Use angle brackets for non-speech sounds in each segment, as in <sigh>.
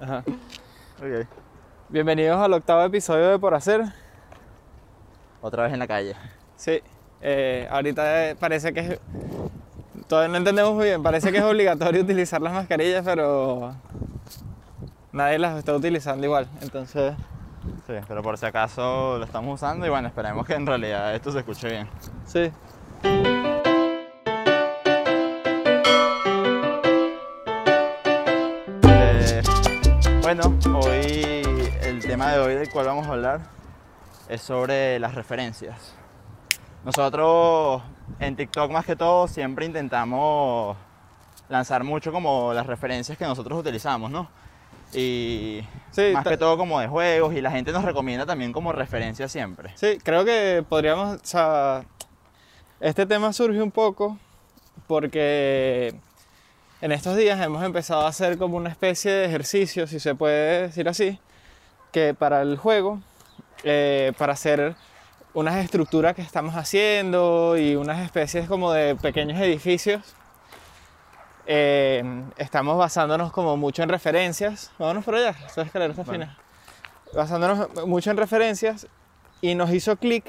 Ajá. Bienvenidos al octavo episodio de Por Hacer. Otra vez en la calle. Sí, eh, ahorita parece que es... Todavía no entendemos muy bien, parece que es obligatorio <laughs> utilizar las mascarillas, pero nadie las está utilizando igual. Entonces, Sí, pero por si acaso lo estamos usando y bueno, esperemos que en realidad esto se escuche bien. sí. Bueno, hoy el tema de hoy del cual vamos a hablar es sobre las referencias. Nosotros en TikTok más que todo siempre intentamos lanzar mucho como las referencias que nosotros utilizamos, ¿no? Y Sí, más que todo como de juegos y la gente nos recomienda también como referencia siempre. Sí, creo que podríamos, o sea, este tema surge un poco porque en estos días hemos empezado a hacer como una especie de ejercicio, si se puede decir así, que para el juego, eh, para hacer unas estructuras que estamos haciendo y unas especies como de pequeños edificios, eh, estamos basándonos como mucho en referencias. Vámonos por allá, esta escalera está fina. Basándonos mucho en referencias y nos hizo clic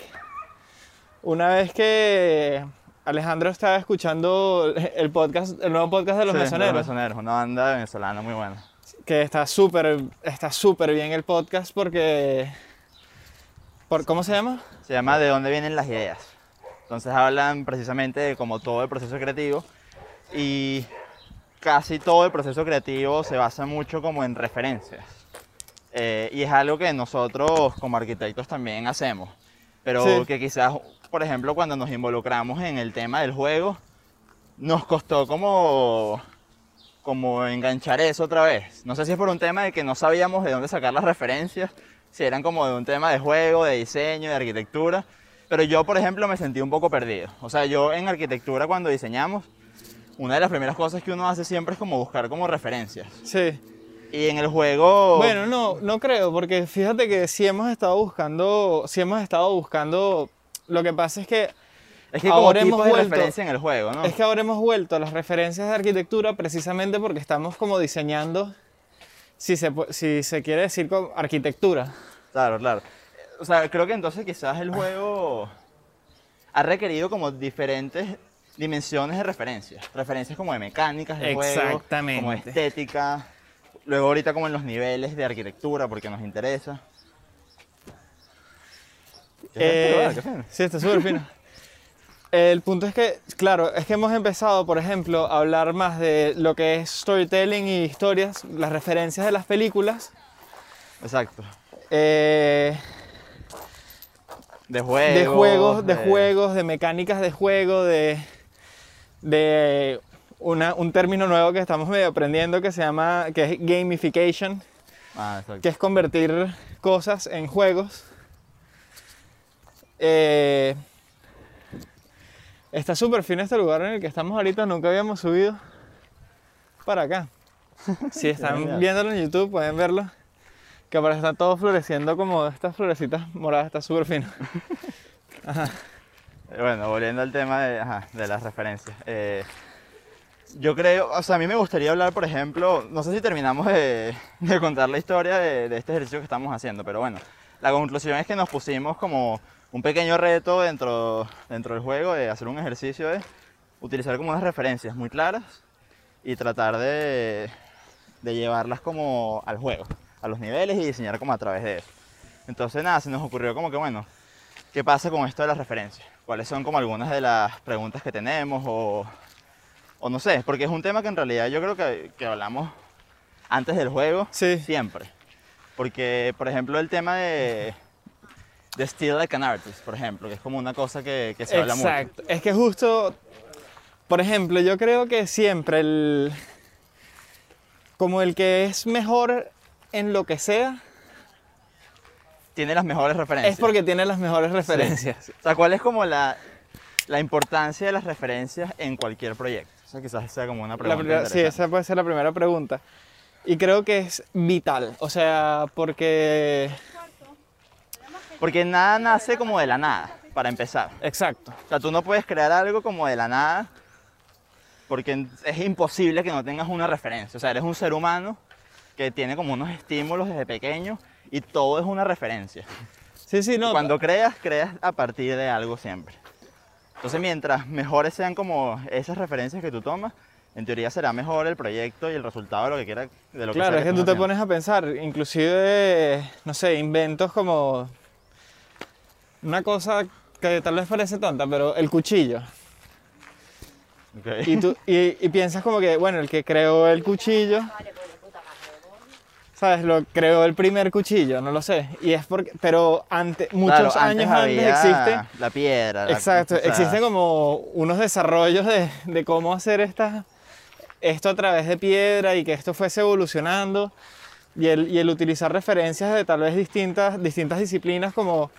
una vez que Alejandro estaba escuchando <laughs> el podcast, el nuevo podcast de los Sí, mesoneros, Los Mesoneros, una banda venezolana muy buena. que está súper está súper bien el podcast porque por ¿cómo se llama? Se llama ¿De dónde vienen las ideas? Entonces hablan precisamente de como todo el proceso creativo y casi todo el proceso creativo se basa mucho como en referencias. Eh, y es algo que nosotros como arquitectos también hacemos, pero Sí. que quizás, por ejemplo, cuando nos involucramos en el tema del juego, nos costó como, como enganchar eso otra vez. No sé si es por un tema de que no sabíamos de dónde sacar las referencias, si eran como de un tema de juego, de diseño, de arquitectura. Pero yo, por ejemplo, me sentí un poco perdido. O sea, yo en arquitectura cuando diseñamos, una de las primeras cosas que uno hace siempre es como buscar como referencias. Sí. Y en el juego... Bueno, no, no creo, porque fíjate que si hemos estado buscando, si hemos estado buscando, lo que pasa es que es que como ahora tipos hemos de vuelto- referencia en el juego, ¿no? Es que ahora hemos vuelto a las referencias de arquitectura precisamente porque estamos como diseñando, si se, si se quiere decir como arquitectura. Claro, claro. O sea, creo que entonces quizás el juego ha requerido como diferentes dimensiones de referencias. Referencias como de mecánicas de juego, Exactamente. como de estética. Luego ahorita como en los niveles de arquitectura, porque nos interesa. ¿Qué es Eh, sí, está súper fino. El punto es que, claro, es que hemos empezado, por ejemplo, a hablar más de lo que es storytelling y historias, las referencias de las películas. Exacto. eh, De juegos. de juegos, de juegos, de mecánicas de juego, de, de una- un término nuevo que estamos medio aprendiendo que se llama, que es gamification, Ah, que es convertir cosas en juegos. Eh, está súper fino este lugar en el que estamos ahorita, nunca habíamos subido para acá. <laughs> Si están viéndolo en YouTube pueden verlo, que ahora está todo floreciendo como estas florecitas moradas, está súper fino. <laughs> Eh, Bueno, volviendo al tema de, ajá, de las referencias. eh, yo creo, o sea, a mí me gustaría hablar, por ejemplo, no sé si terminamos de, de contar la historia de, de este ejercicio que estamos haciendo, pero bueno, la conclusión es que nos pusimos como un pequeño reto dentro, dentro del juego de hacer un ejercicio de utilizar como unas referencias muy claras y tratar de, de llevarlas como al juego, a los niveles y diseñar como a través de eso. Entonces nada, se nos ocurrió como que bueno, ¿Qué pasa con esto de las referencias? ¿Cuáles son como algunas de las preguntas que tenemos o, o no sé? Porque es un tema que en realidad yo creo que, que hablamos antes del juego Sí. siempre. Porque, por ejemplo, el tema de, de Still Like an Artist, por ejemplo, que es como una cosa que, que se habla mucho. Exacto. Es que justo, por ejemplo, yo creo que siempre el. Como el que es mejor en lo que sea, Tiene las mejores referencias. es porque tiene las mejores referencias. O sea, ¿cuál es como la, la importancia de las referencias en cualquier proyecto? O sea, quizás sea como una pregunta sí, esa puede ser la primera pregunta. Y creo que es vital. O sea, porque. Porque nada nace como de la nada, para empezar. Exacto. O sea, tú no puedes crear algo como de la nada porque es imposible que no tengas una referencia. O sea, eres un ser humano que tiene como unos estímulos desde pequeño y todo es una referencia. Sí, sí, no. Cuando creas, creas a partir de algo siempre. Entonces, mientras mejores sean como esas referencias que tú tomas, en teoría será mejor el proyecto y el resultado de lo que quiera, de lo que Claro, sea es que tú te pones a pensar, inclusive, no sé, inventos como una cosa que tal vez parece tonta, pero el cuchillo. Y, tú, y, y piensas como que, bueno, el que creó el cuchillo, ¿sabes? Lo creó el primer cuchillo, no lo sé. Y es porque, pero antes, muchos Claro, años antes había existe. La piedra. la- Exacto, o sea, existen como unos desarrollos de, de cómo hacer esta, esto a través de piedra y que esto fuese evolucionando. Y el, y el utilizar referencias de tal vez distintas, distintas disciplinas como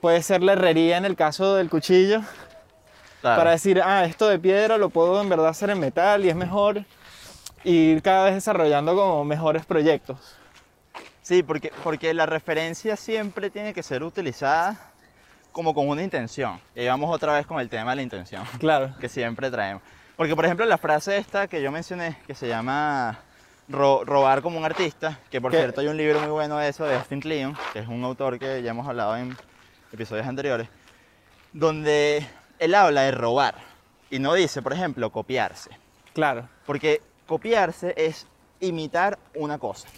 puede ser la herrería en el caso del cuchillo, claro. para decir, ah, esto de piedra lo puedo en verdad hacer en metal y es mejor. Y ir cada vez desarrollando como mejores proyectos. Sí, porque, porque la referencia siempre tiene que ser utilizada como con una intención. Y vamos otra vez con el tema de la intención, <laughs> Claro. que siempre traemos. Porque, por ejemplo, la frase esta que yo mencioné, que se llama ro- robar como un artista, que por ¿Qué? cierto hay un libro muy bueno de eso, de Austin Kleon, que es un autor que ya hemos hablado en episodios anteriores, donde él habla de robar. Y no dice, por ejemplo, copiarse. Claro. Porque copiarse es imitar una cosa.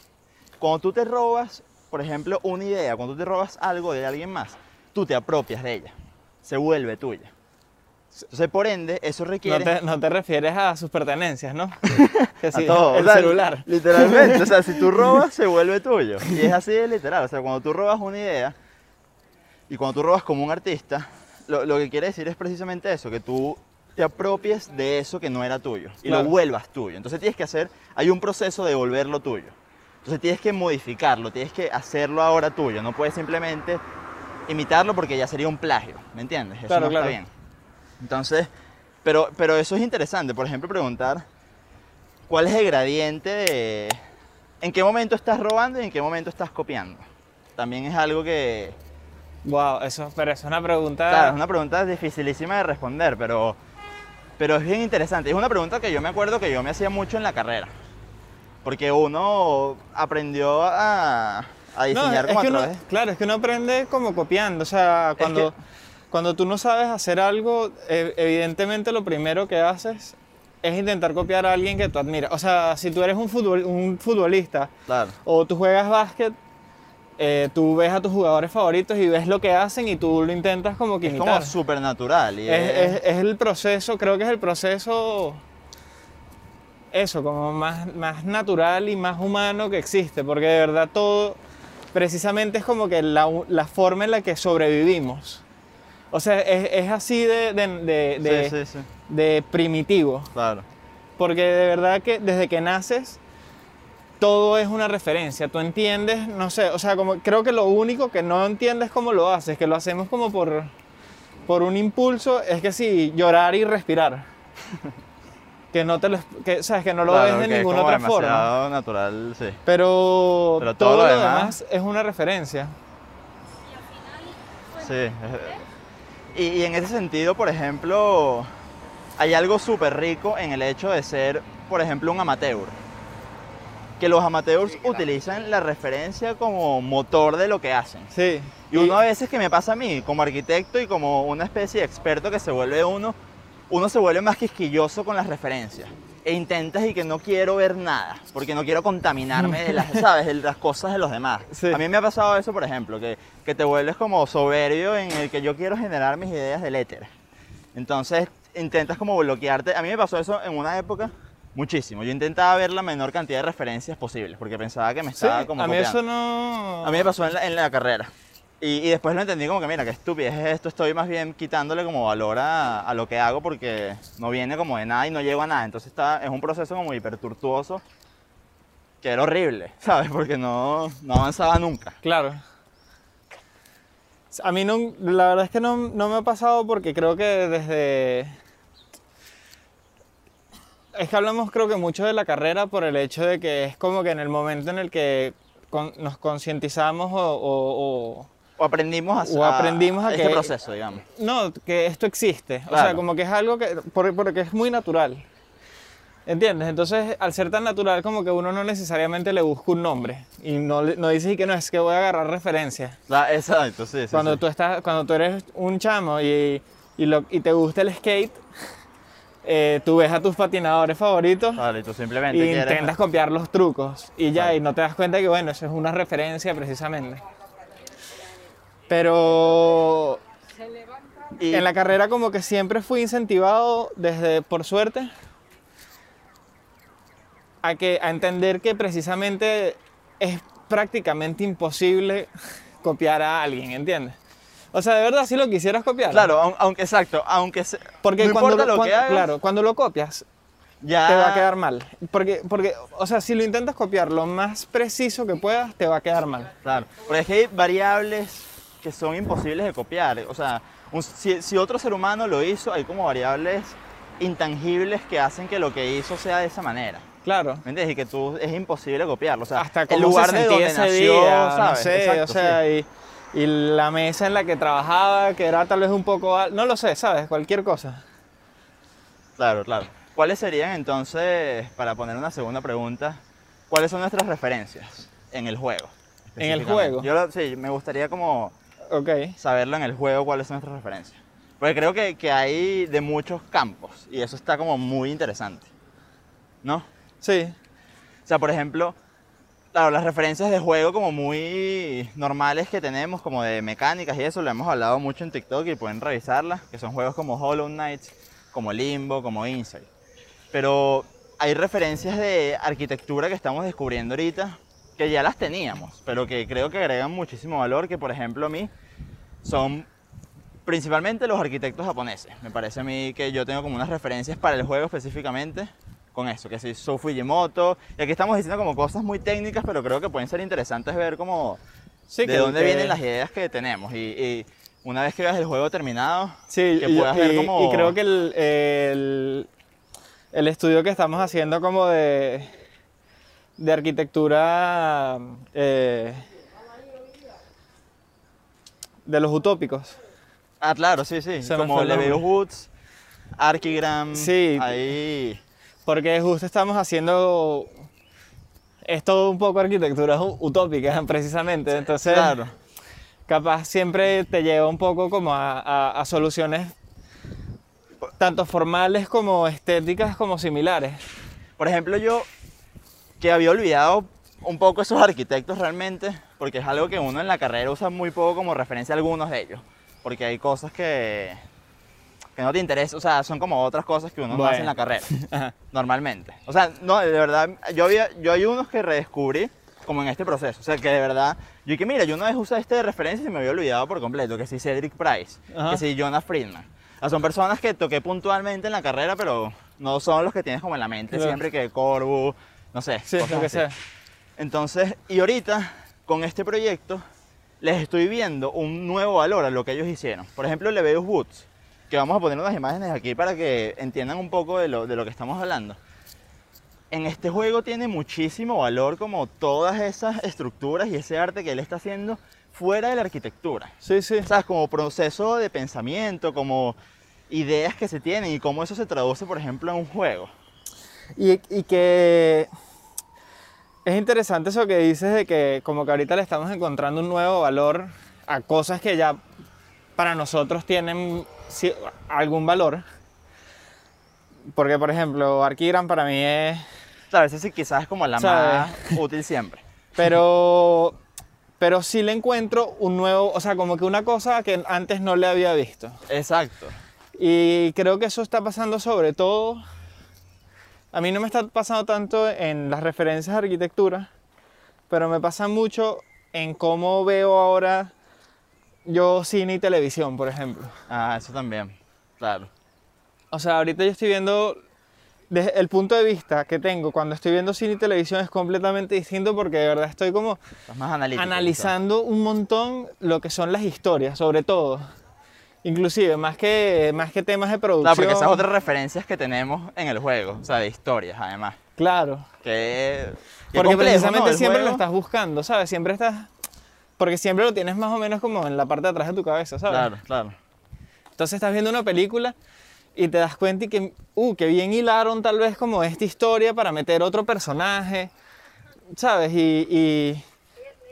Cuando tú te robas, por ejemplo, una idea, cuando tú te robas algo de alguien más, tú te apropias de ella. Se vuelve tuya. Entonces, por ende, eso No requiere... te, no te refieres a sus pertenencias, ¿no? <laughs> Que a sí, todo. el O sea, celular. Literalmente. O sea, si tú <laughs> robas, se vuelve tuyo. Y es así de literal. O sea, cuando tú robas una idea y cuando tú robas como un artista, lo, lo que quiere decir es precisamente eso, que tú te apropies de eso que no era tuyo y Claro. lo vuelvas tuyo. Entonces tienes que hacer, hay un proceso de volverlo tuyo. Entonces tienes que modificarlo, tienes que hacerlo ahora tuyo. No puedes simplemente imitarlo porque ya sería un plagio, ¿me entiendes? Eso Claro, no claro. está bien. Entonces, pero, pero eso es interesante. Por ejemplo, preguntar cuál es el gradiente de en qué momento estás robando y en qué momento estás copiando. También es algo que, Wow, eso, pero es una pregunta. claro, es una pregunta dificilísima de responder, pero, pero es bien interesante. Es una pregunta que yo me acuerdo que yo me hacía mucho en la carrera. Porque uno aprendió a, a No, diseñar es como a uno, través. claro, es que uno aprende como copiando. O sea, cuando, que- cuando tú no sabes hacer algo, eh, evidentemente lo primero que haces es intentar copiar a alguien que tú admiras. O sea, si tú eres un, futbol- un futbolista Claro. o tú juegas básquet, eh, tú ves a tus jugadores favoritos y ves lo que hacen y tú lo intentas como que Es imitar. como súper natural. Y es, es- es- es el proceso, creo que es el proceso, eso, como más, más natural y más humano que existe, porque de verdad todo, precisamente es como que la, la forma en la que sobrevivimos. O sea, es, es así de, de, de- de- sí, sí, sí. de primitivo, Claro. porque de verdad que desde que naces todo es una referencia, tú entiendes, no sé, o sea, como creo que lo único que no entiendes cómo lo haces, que lo hacemos como por, por un impulso, es que sí, llorar y respirar. <laughs> que no te lo, que, sabes, que no lo Claro, ves de es ninguna como otra forma. natural, sí. Pero, Pero todo, todo lo demás, demás- es una referencia. Sí. Y, y en ese sentido, por ejemplo, hay algo súper rico en el hecho de ser, por ejemplo, un amateur. Que los amateurs utilizan la referencia como motor de lo que hacen. Sí. Y uno a veces que me pasa a mí, como arquitecto y como una especie de experto que se vuelve uno, uno se vuelve más quisquilloso con las referencias. E intentas y que no quiero ver nada, porque no quiero contaminarme de las, <laughs> ¿sabes? de las cosas de los demás. Sí. A mí me ha pasado eso, por ejemplo, que, que te vuelves como soberbio en el que yo quiero generar mis ideas del éter. Entonces intentas como bloquearte. A mí me pasó eso en una época muchísimo. Yo intentaba ver la menor cantidad de referencias posibles, porque pensaba que me Sí, estaba como a mí copiando. eso no... A mí me pasó en la, en la carrera. Y, y después lo entendí como que, mira, qué estupidez es esto. Estoy más bien quitándole como valor a, a lo que hago porque no viene como de nada y no llego a nada. Entonces está, es un proceso como hipertortuoso que era horrible, <laughs> ¿sabes? Porque no, no avanzaba nunca. Claro. A mí no, la verdad es que no, no me ha pasado porque creo que desde... Es que hablamos creo que mucho de la carrera por el hecho de que es como que en el momento en el que con- nos concientizamos o, o- o- O aprendimos a, O aprendimos a este que- proceso, digamos. No, que esto existe. O sea, Claro. como que es algo que... por- Porque es muy natural. ¿Entiendes? Entonces, al ser tan natural, como que uno no necesariamente le busca un nombre. Y no, no dices que no, es que voy a agarrar referencias. La- exacto, sí, sí. Cuando sí. tú estás, cuando tú eres un chamo y, y, lo- y te gusta el skate, eh, tú ves a tus patinadores favoritos Vale, y tú simplemente y quieres... intentas copiar los trucos y ya, y no te das cuenta que bueno, eso es una referencia precisamente. Pero y- en la carrera como que siempre fui incentivado desde, por suerte, a, que, a entender que precisamente es prácticamente imposible <laughs> copiar a alguien, ¿entiendes? O sea, de verdad, si lo quisieras copiar. Claro, aun- aunque exacto, aunque se- Porque no cuando, importa lo, cuan- que hagas, claro, cuando lo copias, ya te va a quedar mal. Porque, porque, o sea, si lo intentas copiar lo más preciso que puedas, te va a quedar mal. Claro, porque es que hay variables que son imposibles de copiar. O sea, un- si, si otro ser humano lo hizo, hay como variables intangibles que hacen que lo que hizo sea de esa manera. Claro. ¿Me entiendes? Y que tú es imposible copiarlo. O sea, Hasta el lugar se de donde ese nació, día, ¿sabes? no sé, Exacto, o sea, y, y la mesa en la que trabajaba, que era tal vez un poco, al- no lo sé, ¿sabes? Cualquier cosa. Claro, claro. ¿Cuáles serían entonces, para poner una segunda pregunta, cuáles son nuestras referencias en el juego? ¿En el juego? Yo lo- sí, me gustaría como saberlo en el juego cuáles son nuestras referencias. Porque creo que, que hay de muchos campos y eso está como muy interesante. ¿No? Sí. O sea, por ejemplo, claro, las referencias de juego como muy normales que tenemos, como de mecánicas y eso, lo hemos hablado mucho en TikTok y pueden revisarlas, que son juegos como Hollow Knight, como Limbo, como Inside. Pero hay referencias de arquitectura que estamos descubriendo ahorita que ya las teníamos, pero que creo que agregan muchísimo valor, que por ejemplo a mí son principalmente los arquitectos japoneses. Me parece a mí que yo tengo como unas referencias para el juego específicamente con eso, que si Sou Fujimoto, y aquí estamos diciendo como cosas muy técnicas, pero creo que pueden ser interesantes ver como Sí, de dónde que- vienen las ideas que tenemos. Y, y una vez que veas el juego terminado, Sí, que y, puedas ver y- como... y creo que el, el, el estudio que estamos haciendo como de, de arquitectura eh, de los utópicos. Ah, claro, sí, sí. Se como nombre. Woods, Archigram, Sí. ahí... Porque justo estamos haciendo... Es todo un poco arquitectura u- utópica, <laughs> precisamente. Entonces, Claro. capaz siempre te lleva un poco como a, a- a soluciones tanto formales como estéticas como similares. Por ejemplo, yo que había olvidado un poco esos arquitectos realmente, porque es algo que uno en la carrera usa muy poco como referencia a algunos de ellos, porque hay cosas que, que no te interesan, o sea, son como otras cosas que uno no hace en la Bueno. carrera, <laughs> normalmente. O sea, no, de verdad, yo, había, yo hay unos que redescubrí como en este proceso, o sea, que de verdad, yo que mira, yo una vez usé este de referencia y me había olvidado por completo, que si Cedric Price, Ajá. que si Jonah Friedman. O sea, son personas que toqué puntualmente en la carrera, pero no son los que tienes como en la mente Claro. siempre que Corbu, no sé. Sí, cosas lo que así. sea. Entonces, y ahorita, con este proyecto, les estoy viendo un nuevo valor a lo que ellos hicieron. Por ejemplo, Leveus Woods, que vamos a poner unas imágenes aquí para que entiendan un poco de lo, de lo que estamos hablando. En este juego tiene muchísimo valor como todas esas estructuras y ese arte que él está haciendo fuera de la arquitectura. Sí, sí. ¿Sabes? Como proceso de pensamiento, como ideas que se tienen y cómo eso se traduce, por ejemplo, en un juego. Y, y que es interesante eso que dices de que como que ahorita le estamos encontrando un nuevo valor a cosas que ya para nosotros tienen algún valor. Porque, por ejemplo, Arquigram para mí es... Claro, esa sí quizás es como la ¿Sabes? más útil siempre. <laughs> Pero, pero sí le encuentro un nuevo, o sea, como que una cosa que antes no le había visto. Exacto. Y creo que eso está pasando sobre todo, a mí no me está pasando tanto en las referencias de arquitectura, pero me pasa mucho en cómo veo ahora yo cine y televisión, por ejemplo. Ah, eso también. Claro. O sea, ahorita yo estoy viendo, desde el punto de vista que tengo cuando estoy viendo cine y televisión es completamente distinto porque de verdad estoy como más analizando un montón lo que son las historias, sobre todo. Inclusive, más que, más que temas de producción. Claro, porque esas otras referencias que tenemos en el juego, o sea, de historias además. Claro. Que, que Porque complejo, precisamente ¿no? Siempre lo juego. estás buscando, ¿sabes? Siempre estás... Porque siempre lo tienes más o menos como en la parte de atrás de tu cabeza, ¿sabes? Claro, claro. Entonces estás viendo una película y te das cuenta y que, uh, que bien hilaron tal vez como esta historia para meter otro personaje, ¿sabes? Y, y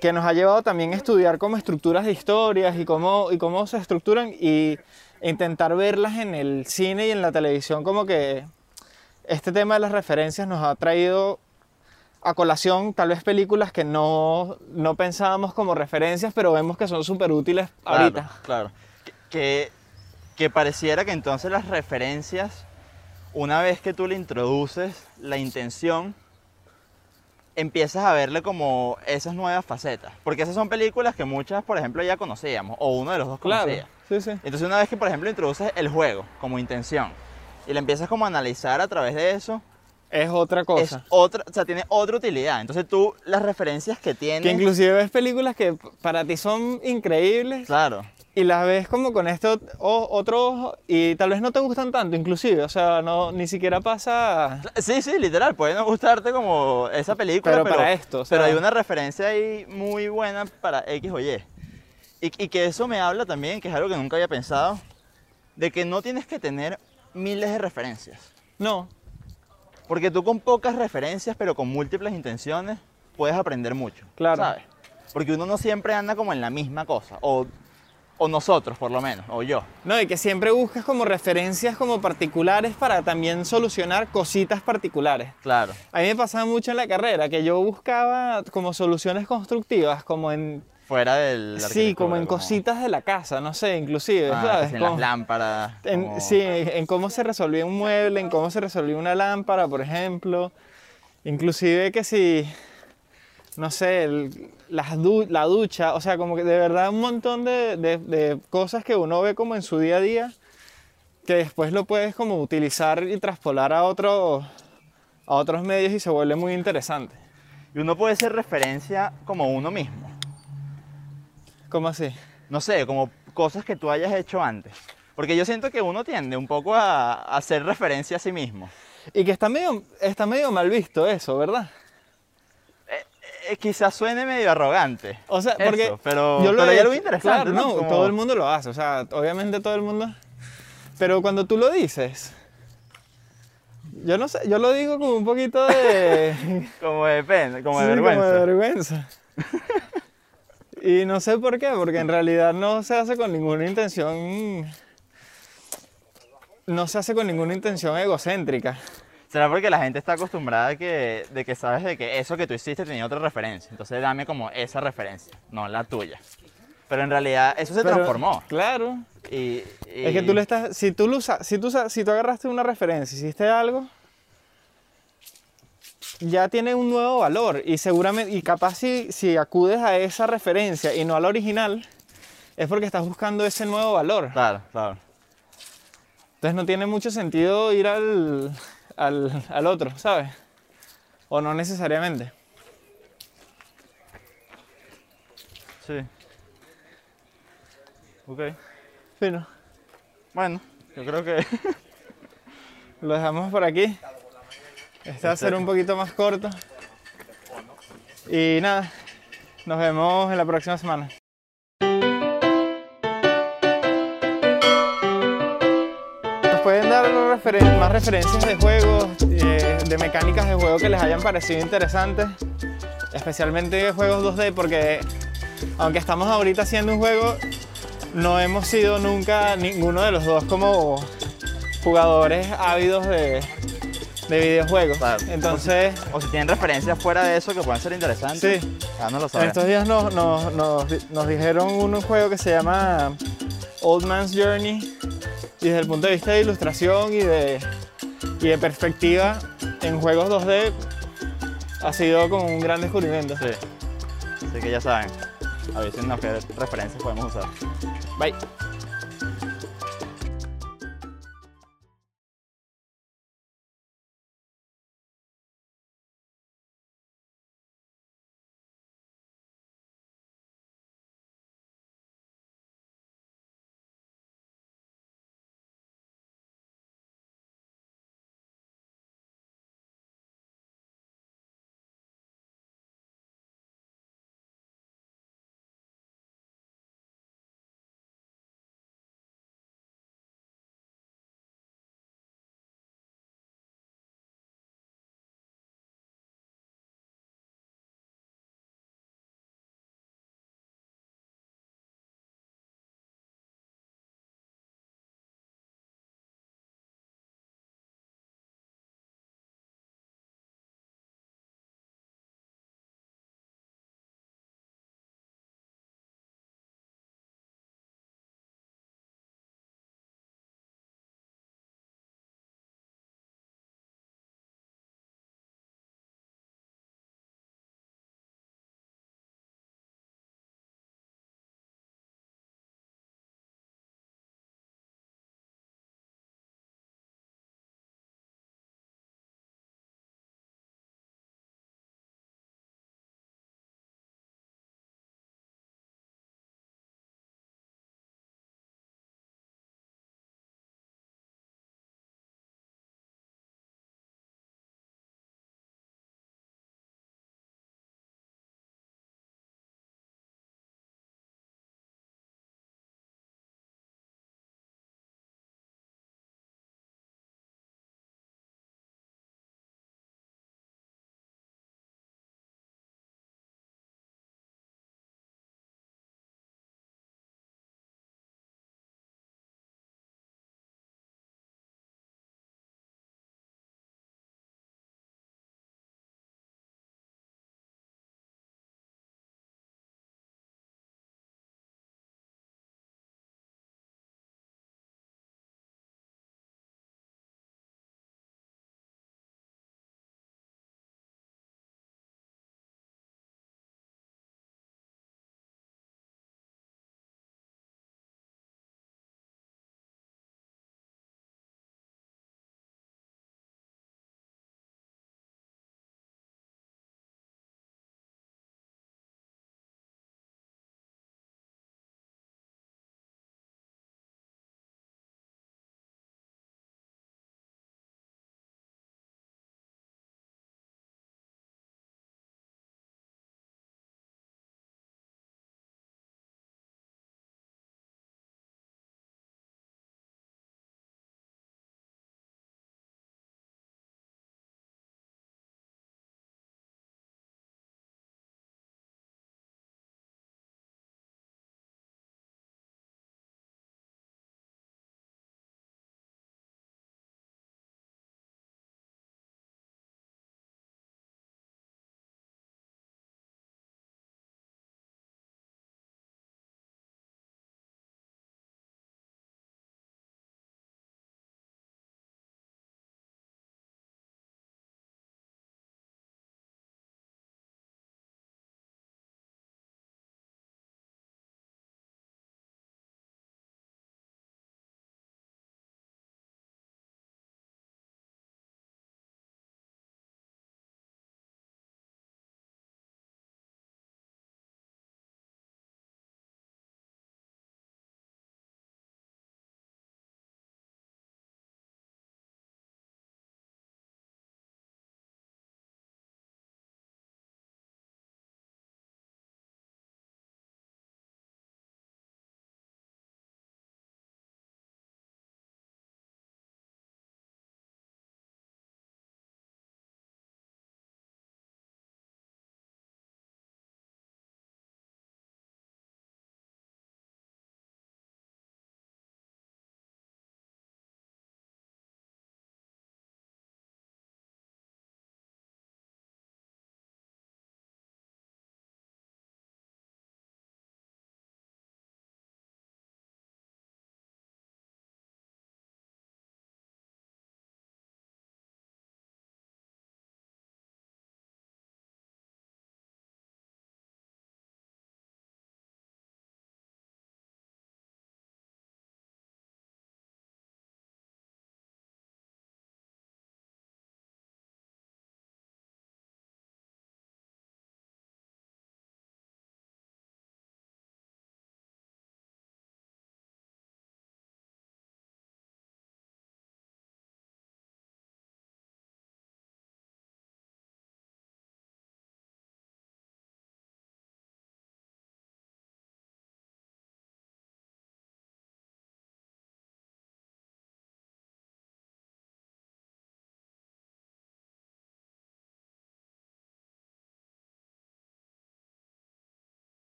que nos ha llevado también a estudiar como estructuras de historias y cómo, y cómo se estructuran y intentar verlas en el cine y en la televisión como que este tema de las referencias nos ha traído a colación tal vez películas que no, no pensábamos como referencias, pero vemos que son súper útiles ahorita. Claro, claro. Que, que, pareciera que entonces las referencias, una vez que tú le introduces la intención, empiezas a verle como esas nuevas facetas. Porque esas son películas que muchas, por ejemplo, ya conocíamos, o uno de los dos Claro, conocía. sí, sí. Entonces una vez que, por ejemplo, introduces el juego como intención y le empiezas como a analizar a través de eso, Es otra cosa. es otra, o sea, tiene otra utilidad. Entonces tú, las referencias que Que tienes... inclusive ves películas que para ti son increíbles Claro, y las ves como con este otro ojo y tal vez no te gustan tanto inclusive, o sea, no ni siquiera pasa Sí, sí, literal, puede no gustarte como esa película, Pero pero, para esto, o sea- pero hay una referencia ahí muy buena para X o Y. y. Y que eso me habla también, que es algo que nunca había pensado, de que no tienes que tener miles de referencias. no, Porque tú con pocas referencias, pero con múltiples intenciones, puedes aprender mucho. Claro. ¿Sabes? Porque uno no siempre anda como en la misma cosa, o, o nosotros por lo menos, o yo. no, y que siempre buscas como referencias como particulares para también solucionar cositas particulares. Claro. A mí me pasaba mucho en la carrera que yo buscaba como soluciones constructivas, como en Fuera del... sí, como en cositas de la casa, no sé, inclusive, Ah, ¿sabes? en Como- las lámparas. En- como- Sí, en cómo se resolvía un mueble, en cómo se resolvía una lámpara, por ejemplo. Inclusive que si, no sé, el- las du- la ducha, o sea, como que de verdad un montón de, de- de cosas que uno ve como en su día a día, que después lo puedes como utilizar y traspolar a, otro, a otros medios y se vuelve muy interesante. Y uno puede ser referencia como uno mismo. ¿Cómo así? No sé, como cosas que tú hayas hecho antes. Porque yo siento que uno tiende un poco a, a hacer referencia a sí mismo. Y que está medio, está medio mal visto eso, ¿verdad? Eh, quizás suene medio arrogante. O sea, porque eso, pero, yo lo pero hay algo interesante. Claro, no, Como- todo el mundo lo hace, o sea, obviamente todo el mundo. Pero cuando tú lo dices, yo no sé, yo lo digo como un poquito de. <laughs> Como de pena, como de sí, vergüenza. de vergüenza. <laughs> y no sé por qué, porque en realidad no se hace con ninguna intención. No se hace con ninguna intención egocéntrica. ¿Será porque la gente está acostumbrada que, de que sabes de que eso que tú hiciste tenía otra referencia? Entonces dame como esa referencia, no la tuya. Pero en realidad eso se Pero, transformó. Claro. Y, y- Es que tú le estás, si tú, lo si tú, si tú agarraste una referencia, hiciste algo, ya tiene un nuevo valor y seguramente, y capaz si, si acudes a esa referencia y no a la original, es porque estás buscando ese nuevo valor. Claro, claro. Entonces no tiene mucho sentido ir al, al, al otro, ¿sabes? O no necesariamente. Sí. Ok. Fino. Bueno, yo creo que... <laughs> Lo dejamos por aquí. Este va a ser un poquito más corto. Y nada, nos vemos en la próxima semana. Nos pueden dar referen- más referencias de juegos, eh, de mecánicas de juego que les hayan parecido interesantes, especialmente juegos 2D, porque aunque estamos ahorita haciendo un juego, no hemos sido nunca ninguno de los dos como jugadores ávidos de, de videojuegos. Claro. Entonces, O si tienen referencias fuera de eso que pueden ser interesantes. Sí. Ya no lo en saben. estos días nos, nos- nos di- nos dijeron un juego que se llama Old Man's Journey y desde el punto de vista de ilustración y de, y de perspectiva en juegos 2D ha sido como un gran descubrimiento. Sí. Así que ya saben. Avísenos qué referencias podemos usar. Bye.